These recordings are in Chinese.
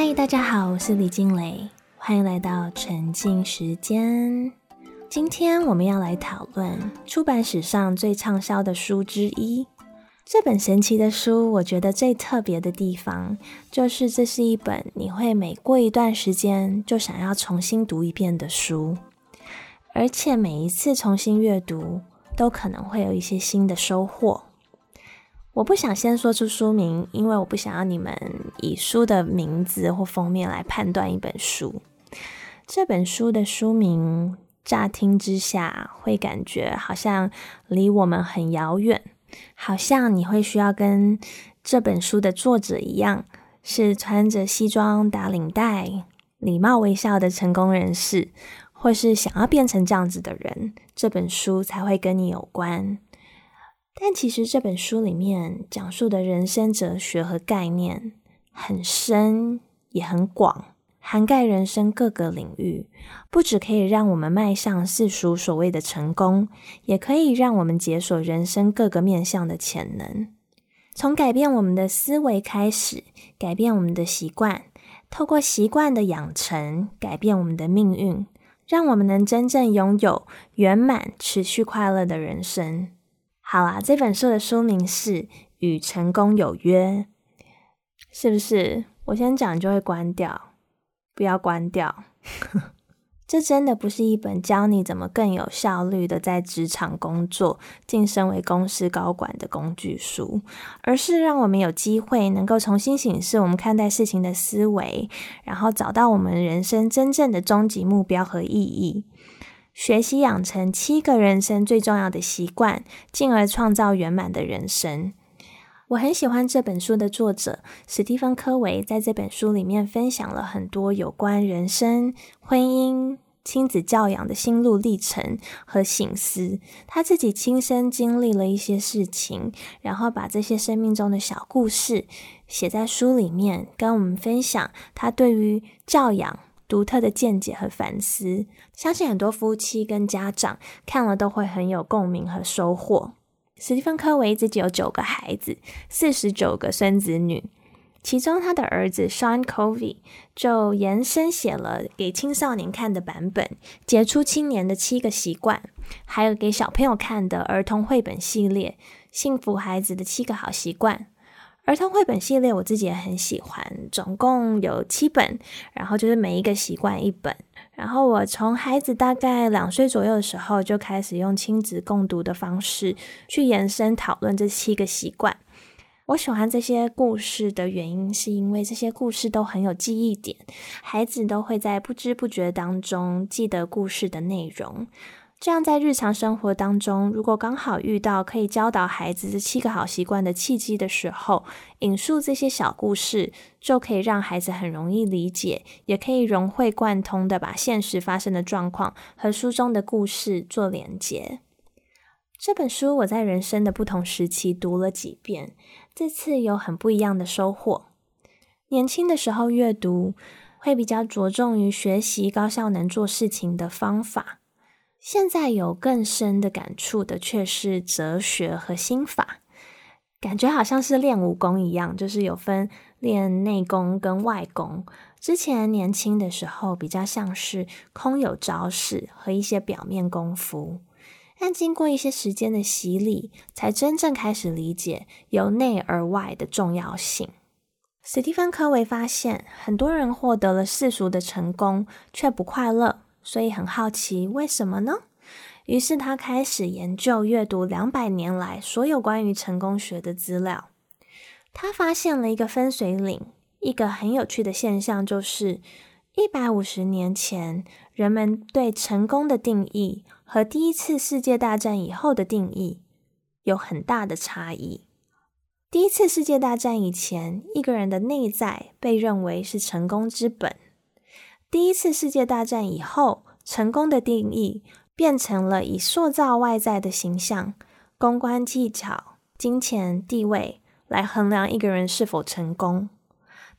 嗨，大家好，我是李静蕾，欢迎来到沉浸时间。今天我们要来讨论出版史上最畅销的书之一。这本神奇的书，我觉得最特别的地方，就是这是一本你会每过一段时间就想要重新读一遍的书，而且每一次重新阅读，都可能会有一些新的收获。我不想先说出书名，因为我不想要你们以书的名字或封面来判断一本书。这本书的书名乍听之下会感觉好像离我们很遥远，好像你会需要跟这本书的作者一样，是穿着西装打领带、礼貌微笑的成功人士，或是想要变成这样子的人，这本书才会跟你有关。但其实这本书里面讲述的人生哲学和概念很深，也很广，涵盖人生各个领域。不只可以让我们迈向世俗所谓的成功，也可以让我们解锁人生各个面向的潜能。从改变我们的思维开始，改变我们的习惯，透过习惯的养成，改变我们的命运，让我们能真正拥有圆满、持续快乐的人生。好啦，这本书的书名是《与成功有约》，是不是？我先讲就会关掉，不要关掉。这真的不是一本教你怎么更有效率的在职场工作、晋升为公司高管的工具书，而是让我们有机会能够重新审视我们看待事情的思维，然后找到我们人生真正的终极目标和意义。学习养成七个人生最重要的习惯，进而创造圆满的人生。我很喜欢这本书的作者史蒂芬·科维，在这本书里面分享了很多有关人生、婚姻、亲子教养的心路历程和醒思。他自己亲身经历了一些事情，然后把这些生命中的小故事写在书里面，跟我们分享他对于教养。独特的见解和反思，相信很多夫妻跟家长看了都会很有共鸣和收获。史蒂芬·科维自己有九个孩子，四十九个孙子女，其中他的儿子 Sean Covey 就延伸写了给青少年看的版本《杰出青年的七个习惯》，还有给小朋友看的儿童绘本系列《幸福孩子的七个好习惯》。儿童绘本系列我自己也很喜欢，总共有七本，然后就是每一个习惯一本。然后我从孩子大概两岁左右的时候就开始用亲子共读的方式去延伸讨论这七个习惯。我喜欢这些故事的原因，是因为这些故事都很有记忆点，孩子都会在不知不觉当中记得故事的内容。这样，在日常生活当中，如果刚好遇到可以教导孩子这七个好习惯的契机的时候，引述这些小故事，就可以让孩子很容易理解，也可以融会贯通的把现实发生的状况和书中的故事做连接。这本书我在人生的不同时期读了几遍，这次有很不一样的收获。年轻的时候阅读，会比较着重于学习高效能做事情的方法。现在有更深的感触的，却是哲学和心法，感觉好像是练武功一样，就是有分练内功跟外功。之前年轻的时候，比较像是空有招式和一些表面功夫，但经过一些时间的洗礼，才真正开始理解由内而外的重要性。史蒂芬·科维发现，很多人获得了世俗的成功，却不快乐。所以很好奇，为什么呢？于是他开始研究、阅读两百年来所有关于成功学的资料。他发现了一个分水岭，一个很有趣的现象，就是一百五十年前人们对成功的定义和第一次世界大战以后的定义有很大的差异。第一次世界大战以前，一个人的内在被认为是成功之本。第一次世界大战以后，成功的定义变成了以塑造外在的形象、公关技巧、金钱、地位来衡量一个人是否成功，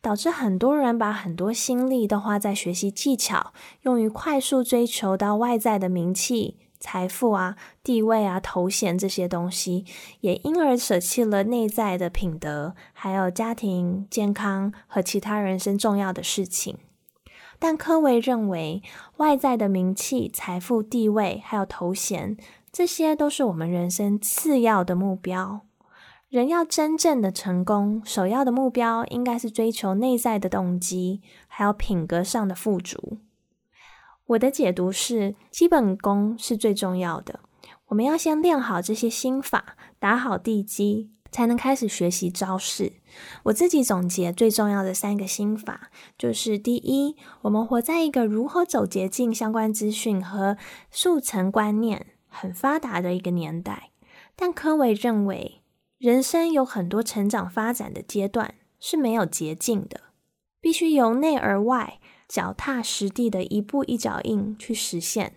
导致很多人把很多心力都花在学习技巧，用于快速追求到外在的名气、财富啊、地位啊、头衔这些东西，也因而舍弃了内在的品德，还有家庭、健康和其他人生重要的事情。但科维认为，外在的名气、财富、地位还有头衔，这些都是我们人生次要的目标。人要真正的成功，首要的目标应该是追求内在的动机，还有品格上的富足。我的解读是，基本功是最重要的。我们要先练好这些心法，打好地基，才能开始学习招式。我自己总结最重要的三个心法，就是第一，我们活在一个如何走捷径相关资讯和速成观念很发达的一个年代。但科维认为，人生有很多成长发展的阶段是没有捷径的，必须由内而外。脚踏实地的一步一脚印去实现，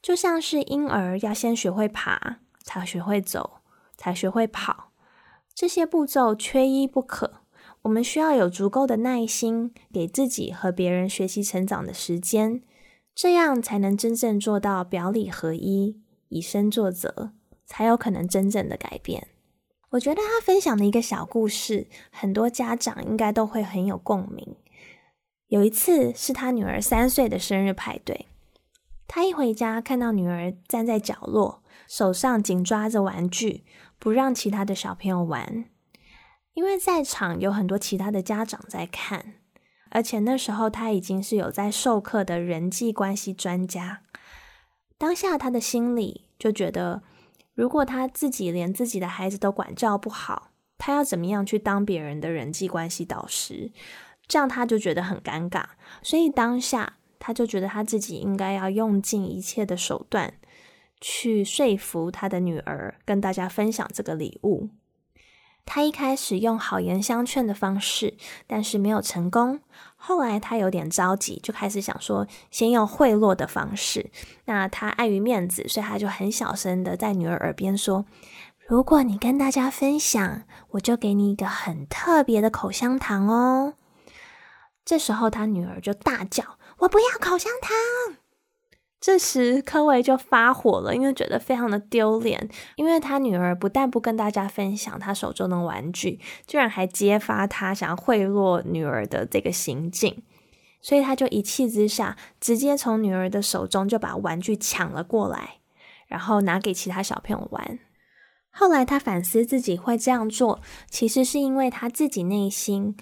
就像是婴儿要先学会爬，才学会走，才学会跑，这些步骤缺一不可。我们需要有足够的耐心，给自己和别人学习成长的时间，这样才能真正做到表里合一，以身作则，才有可能真正的改变。我觉得他分享的一个小故事，很多家长应该都会很有共鸣。有一次是他女儿三岁的生日派对，他一回家看到女儿站在角落，手上紧抓着玩具，不让其他的小朋友玩。因为在场有很多其他的家长在看，而且那时候他已经是有在授课的人际关系专家。当下他的心里就觉得，如果他自己连自己的孩子都管教不好，他要怎么样去当别人的人际关系导师？这样他就觉得很尴尬，所以当下他就觉得他自己应该要用尽一切的手段去说服他的女儿跟大家分享这个礼物。他一开始用好言相劝的方式，但是没有成功。后来他有点着急，就开始想说先用贿赂的方式。那他碍于面子，所以他就很小声的在女儿耳边说：“如果你跟大家分享，我就给你一个很特别的口香糖哦。”这时候，他女儿就大叫：“我不要口香糖！”这时，科维就发火了，因为觉得非常的丢脸，因为他女儿不但不跟大家分享他手中的玩具，居然还揭发他想要贿赂女儿的这个行径，所以他就一气之下，直接从女儿的手中就把玩具抢了过来，然后拿给其他小朋友玩。后来，他反思自己会这样做，其实是因为他自己内心。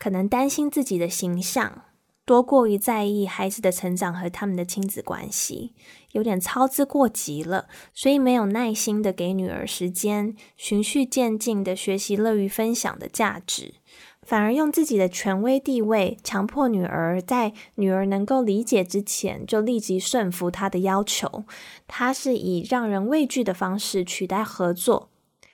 可能担心自己的形象多过于在意孩子的成长和他们的亲子关系，有点操之过急了，所以没有耐心的给女儿时间，循序渐进的学习乐于分享的价值，反而用自己的权威地位强迫女儿在女儿能够理解之前就立即顺服他的要求。他是以让人畏惧的方式取代合作。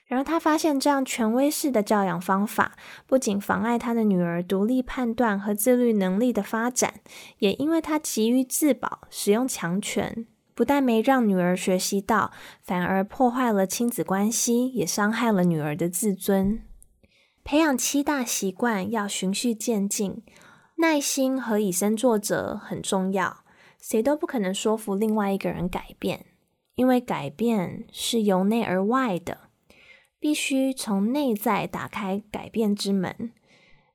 然而，他发现这样权威式的教养方法，不仅妨碍他的女儿独立判断和自律能力的发展，也因为他急于自保，使用强权，不但没让女儿学习到，反而破坏了亲子关系，也伤害了女儿的自尊。培养七大习惯要循序渐进，耐心和以身作则很重要。谁都不可能说服另外一个人改变，因为改变是由内而外的。必须从内在打开改变之门，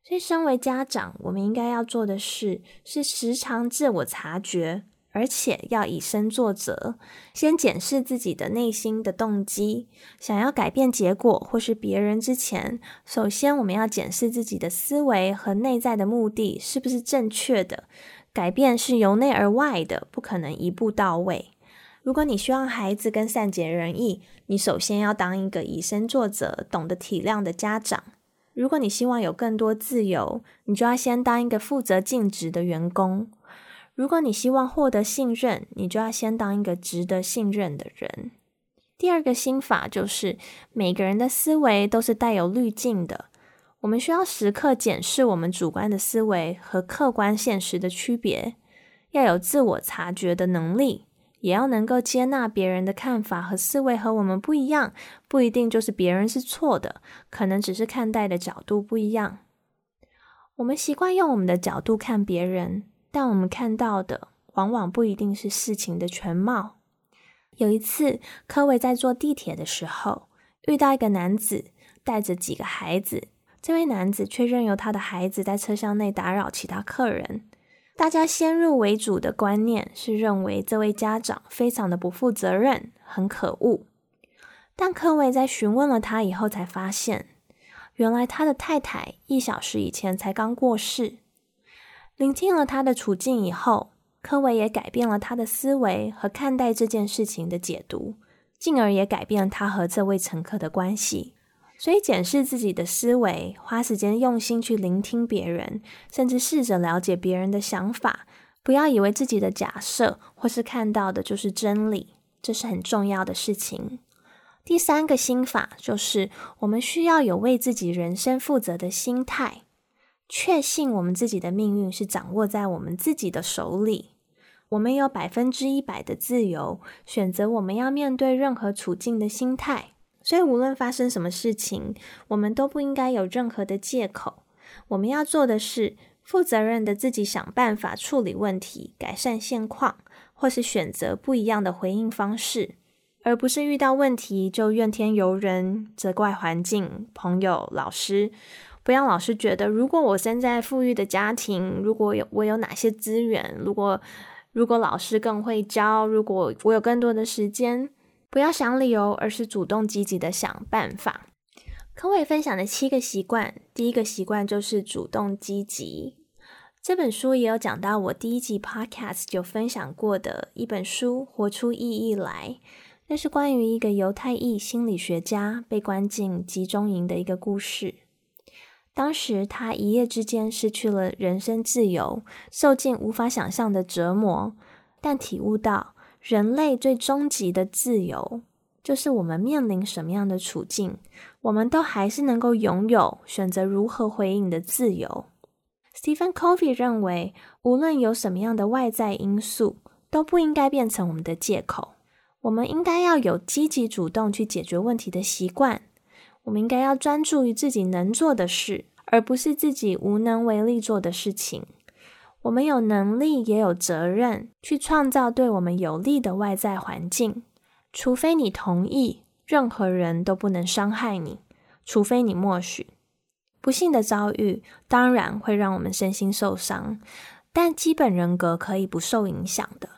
所以身为家长，我们应该要做的事是时常自我察觉，而且要以身作则，先检视自己的内心的动机。想要改变结果或是别人之前，首先我们要检视自己的思维和内在的目的是不是正确的。改变是由内而外的，不可能一步到位。如果你希望孩子更善解人意，你首先要当一个以身作则、懂得体谅的家长。如果你希望有更多自由，你就要先当一个负责尽职的员工。如果你希望获得信任，你就要先当一个值得信任的人。第二个心法就是，每个人的思维都是带有滤镜的，我们需要时刻检视我们主观的思维和客观现实的区别，要有自我察觉的能力。也要能够接纳别人的看法和思维和我们不一样，不一定就是别人是错的，可能只是看待的角度不一样。我们习惯用我们的角度看别人，但我们看到的往往不一定是事情的全貌。有一次，科维在坐地铁的时候，遇到一个男子带着几个孩子，这位男子却任由他的孩子在车厢内打扰其他客人。大家先入为主的观念是认为这位家长非常的不负责任，很可恶。但科维在询问了他以后，才发现，原来他的太太一小时以前才刚过世。聆听了他的处境以后，科维也改变了他的思维和看待这件事情的解读，进而也改变了他和这位乘客的关系。所以，检视自己的思维，花时间用心去聆听别人，甚至试着了解别人的想法，不要以为自己的假设或是看到的就是真理，这是很重要的事情。第三个心法就是，我们需要有为自己人生负责的心态，确信我们自己的命运是掌握在我们自己的手里，我们有百分之一百的自由选择我们要面对任何处境的心态。所以，无论发生什么事情，我们都不应该有任何的借口。我们要做的是负责任的自己想办法处理问题、改善现况，或是选择不一样的回应方式，而不是遇到问题就怨天尤人、责怪环境、朋友、老师。不要老师觉得，如果我生在富裕的家庭，如果有我有哪些资源，如果如果老师更会教，如果我有更多的时间。不要想理由，而是主动积极的想办法。科伟分享的七个习惯，第一个习惯就是主动积极。这本书也有讲到，我第一集 Podcast 就分享过的一本书《活出意义来》，那是关于一个犹太裔心理学家被关进集中营的一个故事。当时他一夜之间失去了人身自由，受尽无法想象的折磨，但体悟到。人类最终极的自由，就是我们面临什么样的处境，我们都还是能够拥有选择如何回应的自由。Stephen Covey 认为，无论有什么样的外在因素，都不应该变成我们的借口。我们应该要有积极主动去解决问题的习惯。我们应该要专注于自己能做的事，而不是自己无能为力做的事情。我们有能力，也有责任去创造对我们有利的外在环境。除非你同意，任何人都不能伤害你。除非你默许，不幸的遭遇当然会让我们身心受伤，但基本人格可以不受影响的。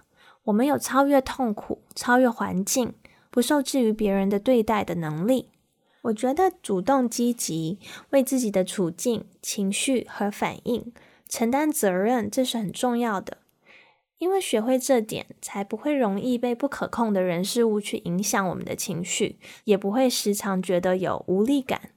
我们有超越痛苦、超越环境、不受制于别人的对待的能力。我觉得主动积极，为自己的处境、情绪和反应。承担责任，这是很重要的，因为学会这点，才不会容易被不可控的人事物去影响我们的情绪，也不会时常觉得有无力感。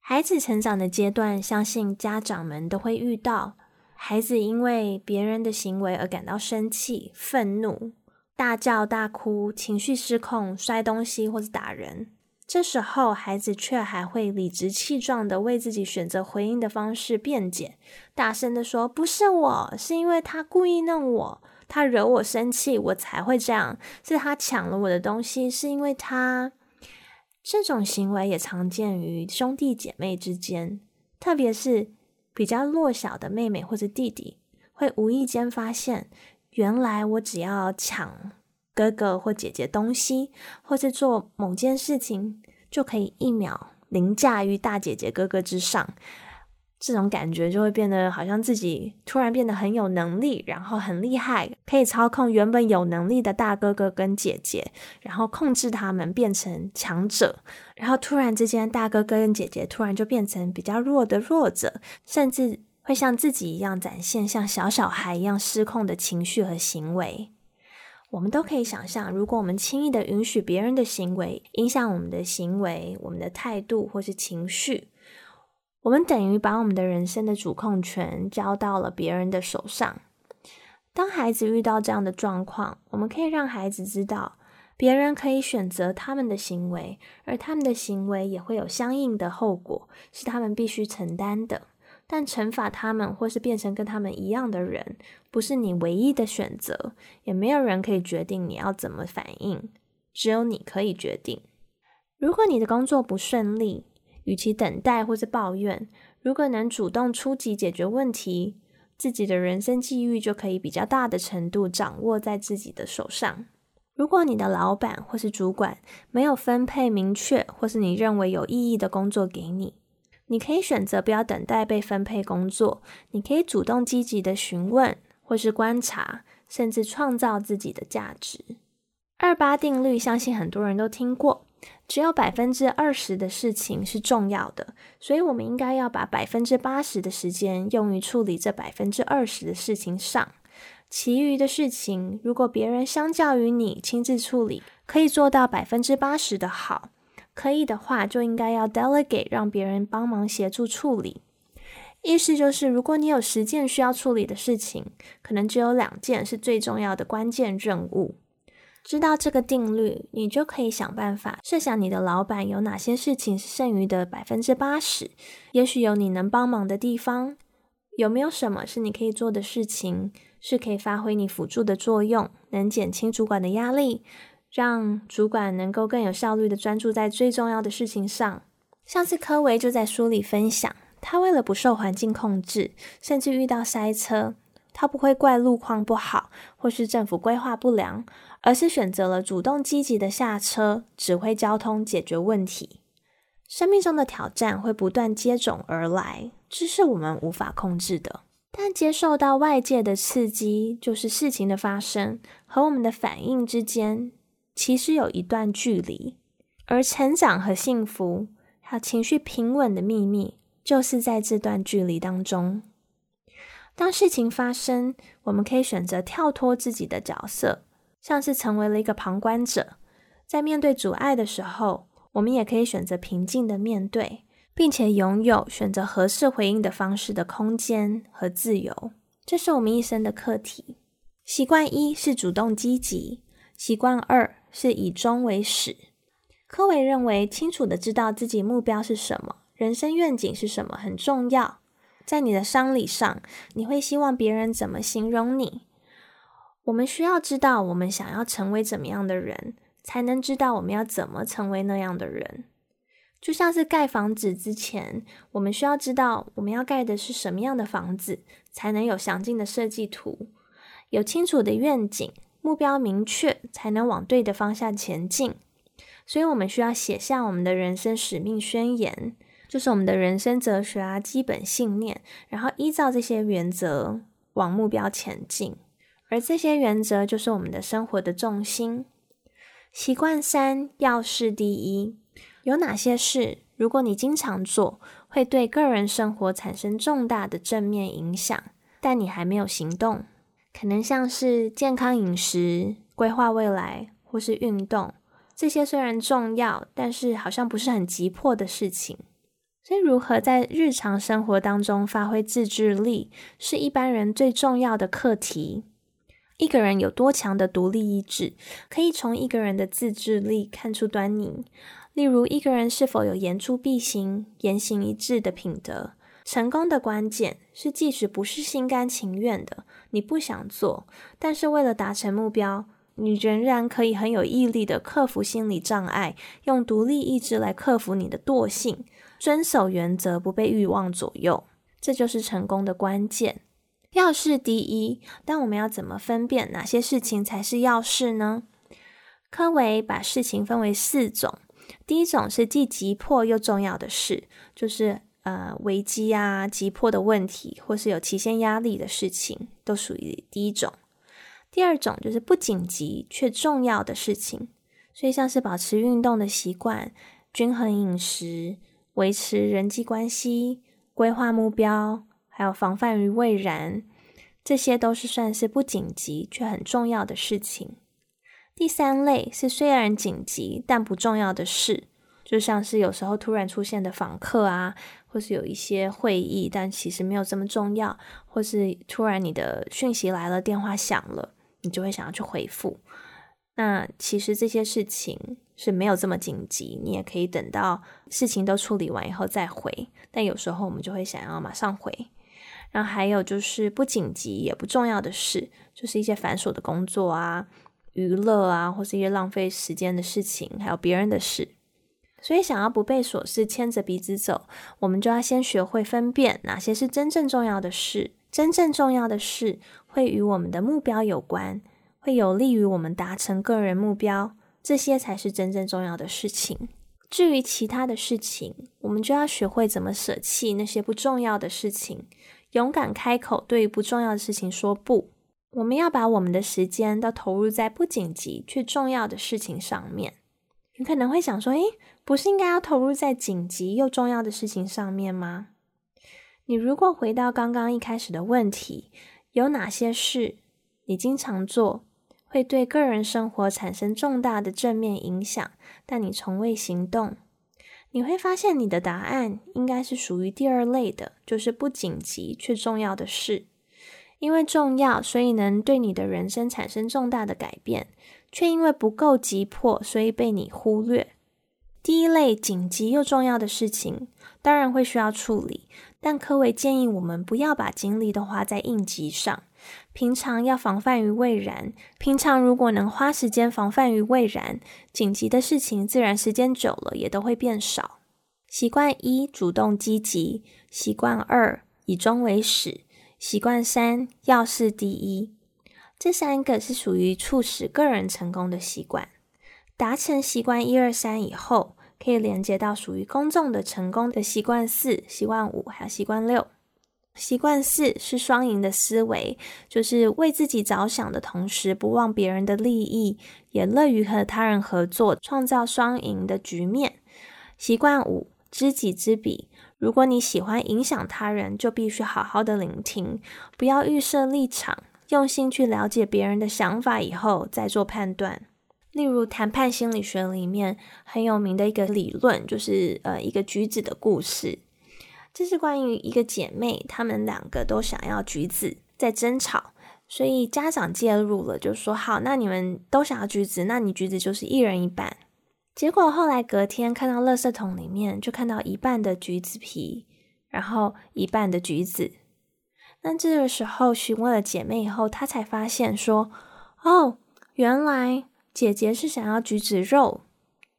孩子成长的阶段，相信家长们都会遇到，孩子因为别人的行为而感到生气、愤怒，大叫大哭，情绪失控，摔东西或者打人。这时候，孩子却还会理直气壮的为自己选择回应的方式辩解，大声的说：“不是我，是因为他故意弄我，他惹我生气，我才会这样。是他抢了我的东西，是因为他。”这种行为也常见于兄弟姐妹之间，特别是比较弱小的妹妹或者弟弟，会无意间发现，原来我只要抢。哥哥或姐姐东西，或是做某件事情，就可以一秒凌驾于大姐姐哥哥之上。这种感觉就会变得好像自己突然变得很有能力，然后很厉害，可以操控原本有能力的大哥哥跟姐姐，然后控制他们变成强者。然后突然之间，大哥哥跟姐姐突然就变成比较弱的弱者，甚至会像自己一样展现像小小孩一样失控的情绪和行为。我们都可以想象，如果我们轻易的允许别人的行为影响我们的行为、我们的态度或是情绪，我们等于把我们的人生的主控权交到了别人的手上。当孩子遇到这样的状况，我们可以让孩子知道，别人可以选择他们的行为，而他们的行为也会有相应的后果，是他们必须承担的。但惩罚他们，或是变成跟他们一样的人，不是你唯一的选择，也没有人可以决定你要怎么反应，只有你可以决定。如果你的工作不顺利，与其等待或是抱怨，如果能主动出击解决问题，自己的人生际遇就可以比较大的程度掌握在自己的手上。如果你的老板或是主管没有分配明确或是你认为有意义的工作给你，你可以选择不要等待被分配工作，你可以主动积极的询问或是观察，甚至创造自己的价值。二八定律，相信很多人都听过，只有百分之二十的事情是重要的，所以我们应该要把百分之八十的时间用于处理这百分之二十的事情上。其余的事情，如果别人相较于你亲自处理，可以做到百分之八十的好，可以的话，就应该要 delegate，让别人帮忙协助处理。意思就是，如果你有十件需要处理的事情，可能只有两件是最重要的关键任务。知道这个定律，你就可以想办法设想你的老板有哪些事情是剩余的百分之八十，也许有你能帮忙的地方，有没有什么是你可以做的事情？是可以发挥你辅助的作用，能减轻主管的压力，让主管能够更有效率的专注在最重要的事情上。上次科维就在书里分享，他为了不受环境控制，甚至遇到塞车，他不会怪路况不好或是政府规划不良，而是选择了主动积极的下车，指挥交通，解决问题。生命中的挑战会不断接踵而来，这是我们无法控制的。但接受到外界的刺激，就是事情的发生和我们的反应之间，其实有一段距离。而成长和幸福，还有情绪平稳的秘密，就是在这段距离当中。当事情发生，我们可以选择跳脱自己的角色，像是成为了一个旁观者，在面对阻碍的时候，我们也可以选择平静的面对。并且拥有选择合适回应的方式的空间和自由，这是我们一生的课题。习惯一是主动积极，习惯二是以终为始。科维认为，清楚的知道自己目标是什么，人生愿景是什么很重要。在你的商礼上，你会希望别人怎么形容你？我们需要知道我们想要成为怎么样的人，才能知道我们要怎么成为那样的人。就像是盖房子之前，我们需要知道我们要盖的是什么样的房子，才能有详尽的设计图，有清楚的愿景，目标明确，才能往对的方向前进。所以，我们需要写下我们的人生使命宣言，就是我们的人生哲学啊，基本信念，然后依照这些原则往目标前进。而这些原则就是我们的生活的重心。习惯三要事第一。有哪些事，如果你经常做，会对个人生活产生重大的正面影响，但你还没有行动？可能像是健康饮食、规划未来或是运动，这些虽然重要，但是好像不是很急迫的事情。所以，如何在日常生活当中发挥自制力，是一般人最重要的课题。一个人有多强的独立意志，可以从一个人的自制力看出端倪。例如，一个人是否有言出必行、言行一致的品德？成功的关键是，即使不是心甘情愿的，你不想做，但是为了达成目标，你仍然可以很有毅力的克服心理障碍，用独立意志来克服你的惰性，遵守原则，不被欲望左右。这就是成功的关键。要事第一，但我们要怎么分辨哪些事情才是要事呢？科维把事情分为四种。第一种是既急迫又重要的事，就是呃危机啊、急迫的问题，或是有期限压力的事情，都属于第一种。第二种就是不紧急却重要的事情，所以像是保持运动的习惯、均衡饮食、维持人际关系、规划目标，还有防范于未然，这些都是算是不紧急却很重要的事情。第三类是虽然紧急但不重要的事，就像是有时候突然出现的访客啊，或是有一些会议，但其实没有这么重要，或是突然你的讯息来了，电话响了，你就会想要去回复。那其实这些事情是没有这么紧急，你也可以等到事情都处理完以后再回。但有时候我们就会想要马上回。然后还有就是不紧急也不重要的事，就是一些繁琐的工作啊。娱乐啊，或是一些浪费时间的事情，还有别人的事，所以想要不被琐事牵着鼻子走，我们就要先学会分辨哪些是真正重要的事。真正重要的事会与我们的目标有关，会有利于我们达成个人目标，这些才是真正重要的事情。至于其他的事情，我们就要学会怎么舍弃那些不重要的事情，勇敢开口对于不重要的事情说不。我们要把我们的时间都投入在不紧急却重要的事情上面。你可能会想说：“诶，不是应该要投入在紧急又重要的事情上面吗？”你如果回到刚刚一开始的问题，有哪些事你经常做，会对个人生活产生重大的正面影响，但你从未行动？你会发现你的答案应该是属于第二类的，就是不紧急却重要的事。因为重要，所以能对你的人生产生重大的改变，却因为不够急迫，所以被你忽略。第一类紧急又重要的事情，当然会需要处理，但科维建议我们不要把精力都花在应急上。平常要防范于未然。平常如果能花时间防范于未然，紧急的事情自然时间久了也都会变少。习惯一：主动积极；习惯二：以终为始。习惯三要事第一，这三个是属于促使个人成功的习惯。达成习惯一二三以后，可以连接到属于公众的成功的习惯四、习惯五，还有习惯六。习惯四是双赢的思维，就是为自己着想的同时，不忘别人的利益，也乐于和他人合作，创造双赢的局面。习惯五知己知彼。如果你喜欢影响他人，就必须好好的聆听，不要预设立场，用心去了解别人的想法以后再做判断。例如，谈判心理学里面很有名的一个理论，就是呃一个橘子的故事。这是关于一个姐妹，她们两个都想要橘子，在争吵，所以家长介入了，就说好，那你们都想要橘子，那你橘子就是一人一半。结果后来隔天看到垃圾桶里面，就看到一半的橘子皮，然后一半的橘子。那这个时候询问了姐妹以后，她才发现说：“哦，原来姐姐是想要橘子肉，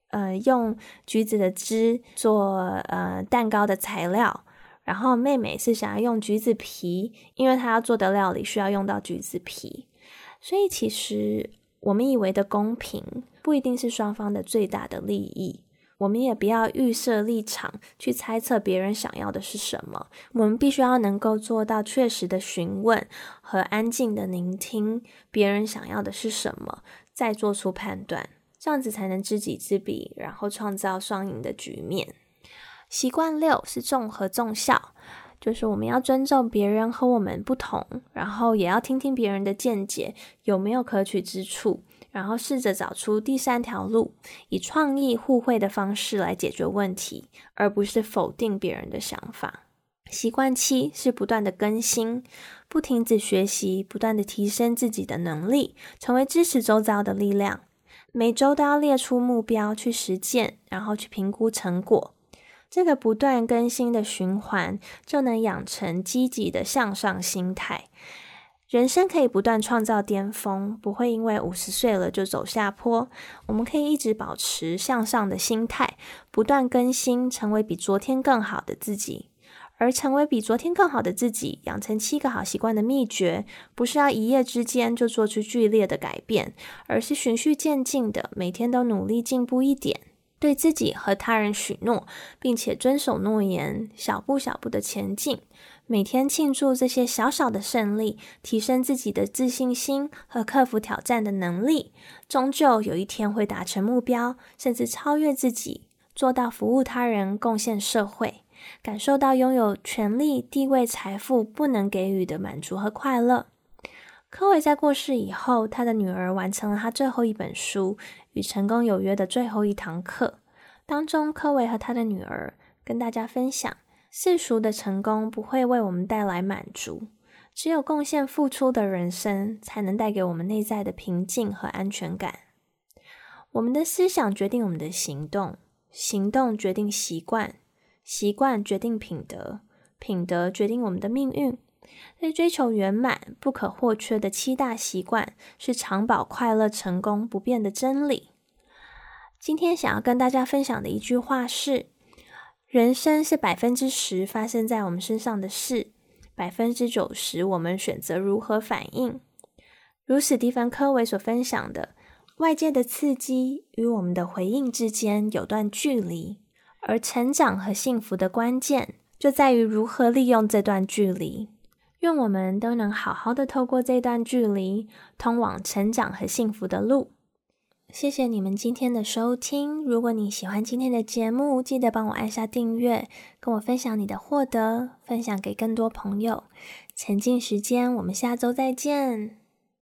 呃，用橘子的汁做呃蛋糕的材料，然后妹妹是想要用橘子皮，因为她要做的料理需要用到橘子皮。所以其实我们以为的公平。”不一定是双方的最大的利益，我们也不要预设立场去猜测别人想要的是什么。我们必须要能够做到确实的询问和安静的聆听别人想要的是什么，再做出判断，这样子才能知己知彼，然后创造双赢的局面。习惯六是重和重效，就是我们要尊重别人和我们不同，然后也要听听别人的见解有没有可取之处。然后试着找出第三条路，以创意互惠的方式来解决问题，而不是否定别人的想法。习惯七是不断的更新，不停止学习，不断的提升自己的能力，成为支持周遭的力量。每周都要列出目标去实践，然后去评估成果。这个不断更新的循环，就能养成积极的向上心态。人生可以不断创造巅峰，不会因为五十岁了就走下坡。我们可以一直保持向上的心态，不断更新，成为比昨天更好的自己。而成为比昨天更好的自己，养成七个好习惯的秘诀，不是要一夜之间就做出剧烈的改变，而是循序渐进的，每天都努力进步一点，对自己和他人许诺，并且遵守诺言，小步小步的前进。每天庆祝这些小小的胜利，提升自己的自信心和克服挑战的能力，终究有一天会达成目标，甚至超越自己，做到服务他人、贡献社会，感受到拥有权力、地位、财富不能给予的满足和快乐。科维在过世以后，他的女儿完成了他最后一本书《与成功有约》的最后一堂课，当中，科维和他的女儿跟大家分享。世俗的成功不会为我们带来满足，只有贡献付出的人生，才能带给我们内在的平静和安全感。我们的思想决定我们的行动，行动决定习惯，习惯决定品德，品德决定我们的命运。在追求圆满不可或缺的七大习惯，是长保快乐、成功不变的真理。今天想要跟大家分享的一句话是。人生是百分之十发生在我们身上的事，百分之九十我们选择如何反应。如史蒂芬·科维所分享的，外界的刺激与我们的回应之间有段距离，而成长和幸福的关键就在于如何利用这段距离。愿我们都能好好的透过这段距离，通往成长和幸福的路。谢谢你们今天的收听。如果你喜欢今天的节目，记得帮我按下订阅，跟我分享你的获得，分享给更多朋友。沉浸时间，我们下周再见。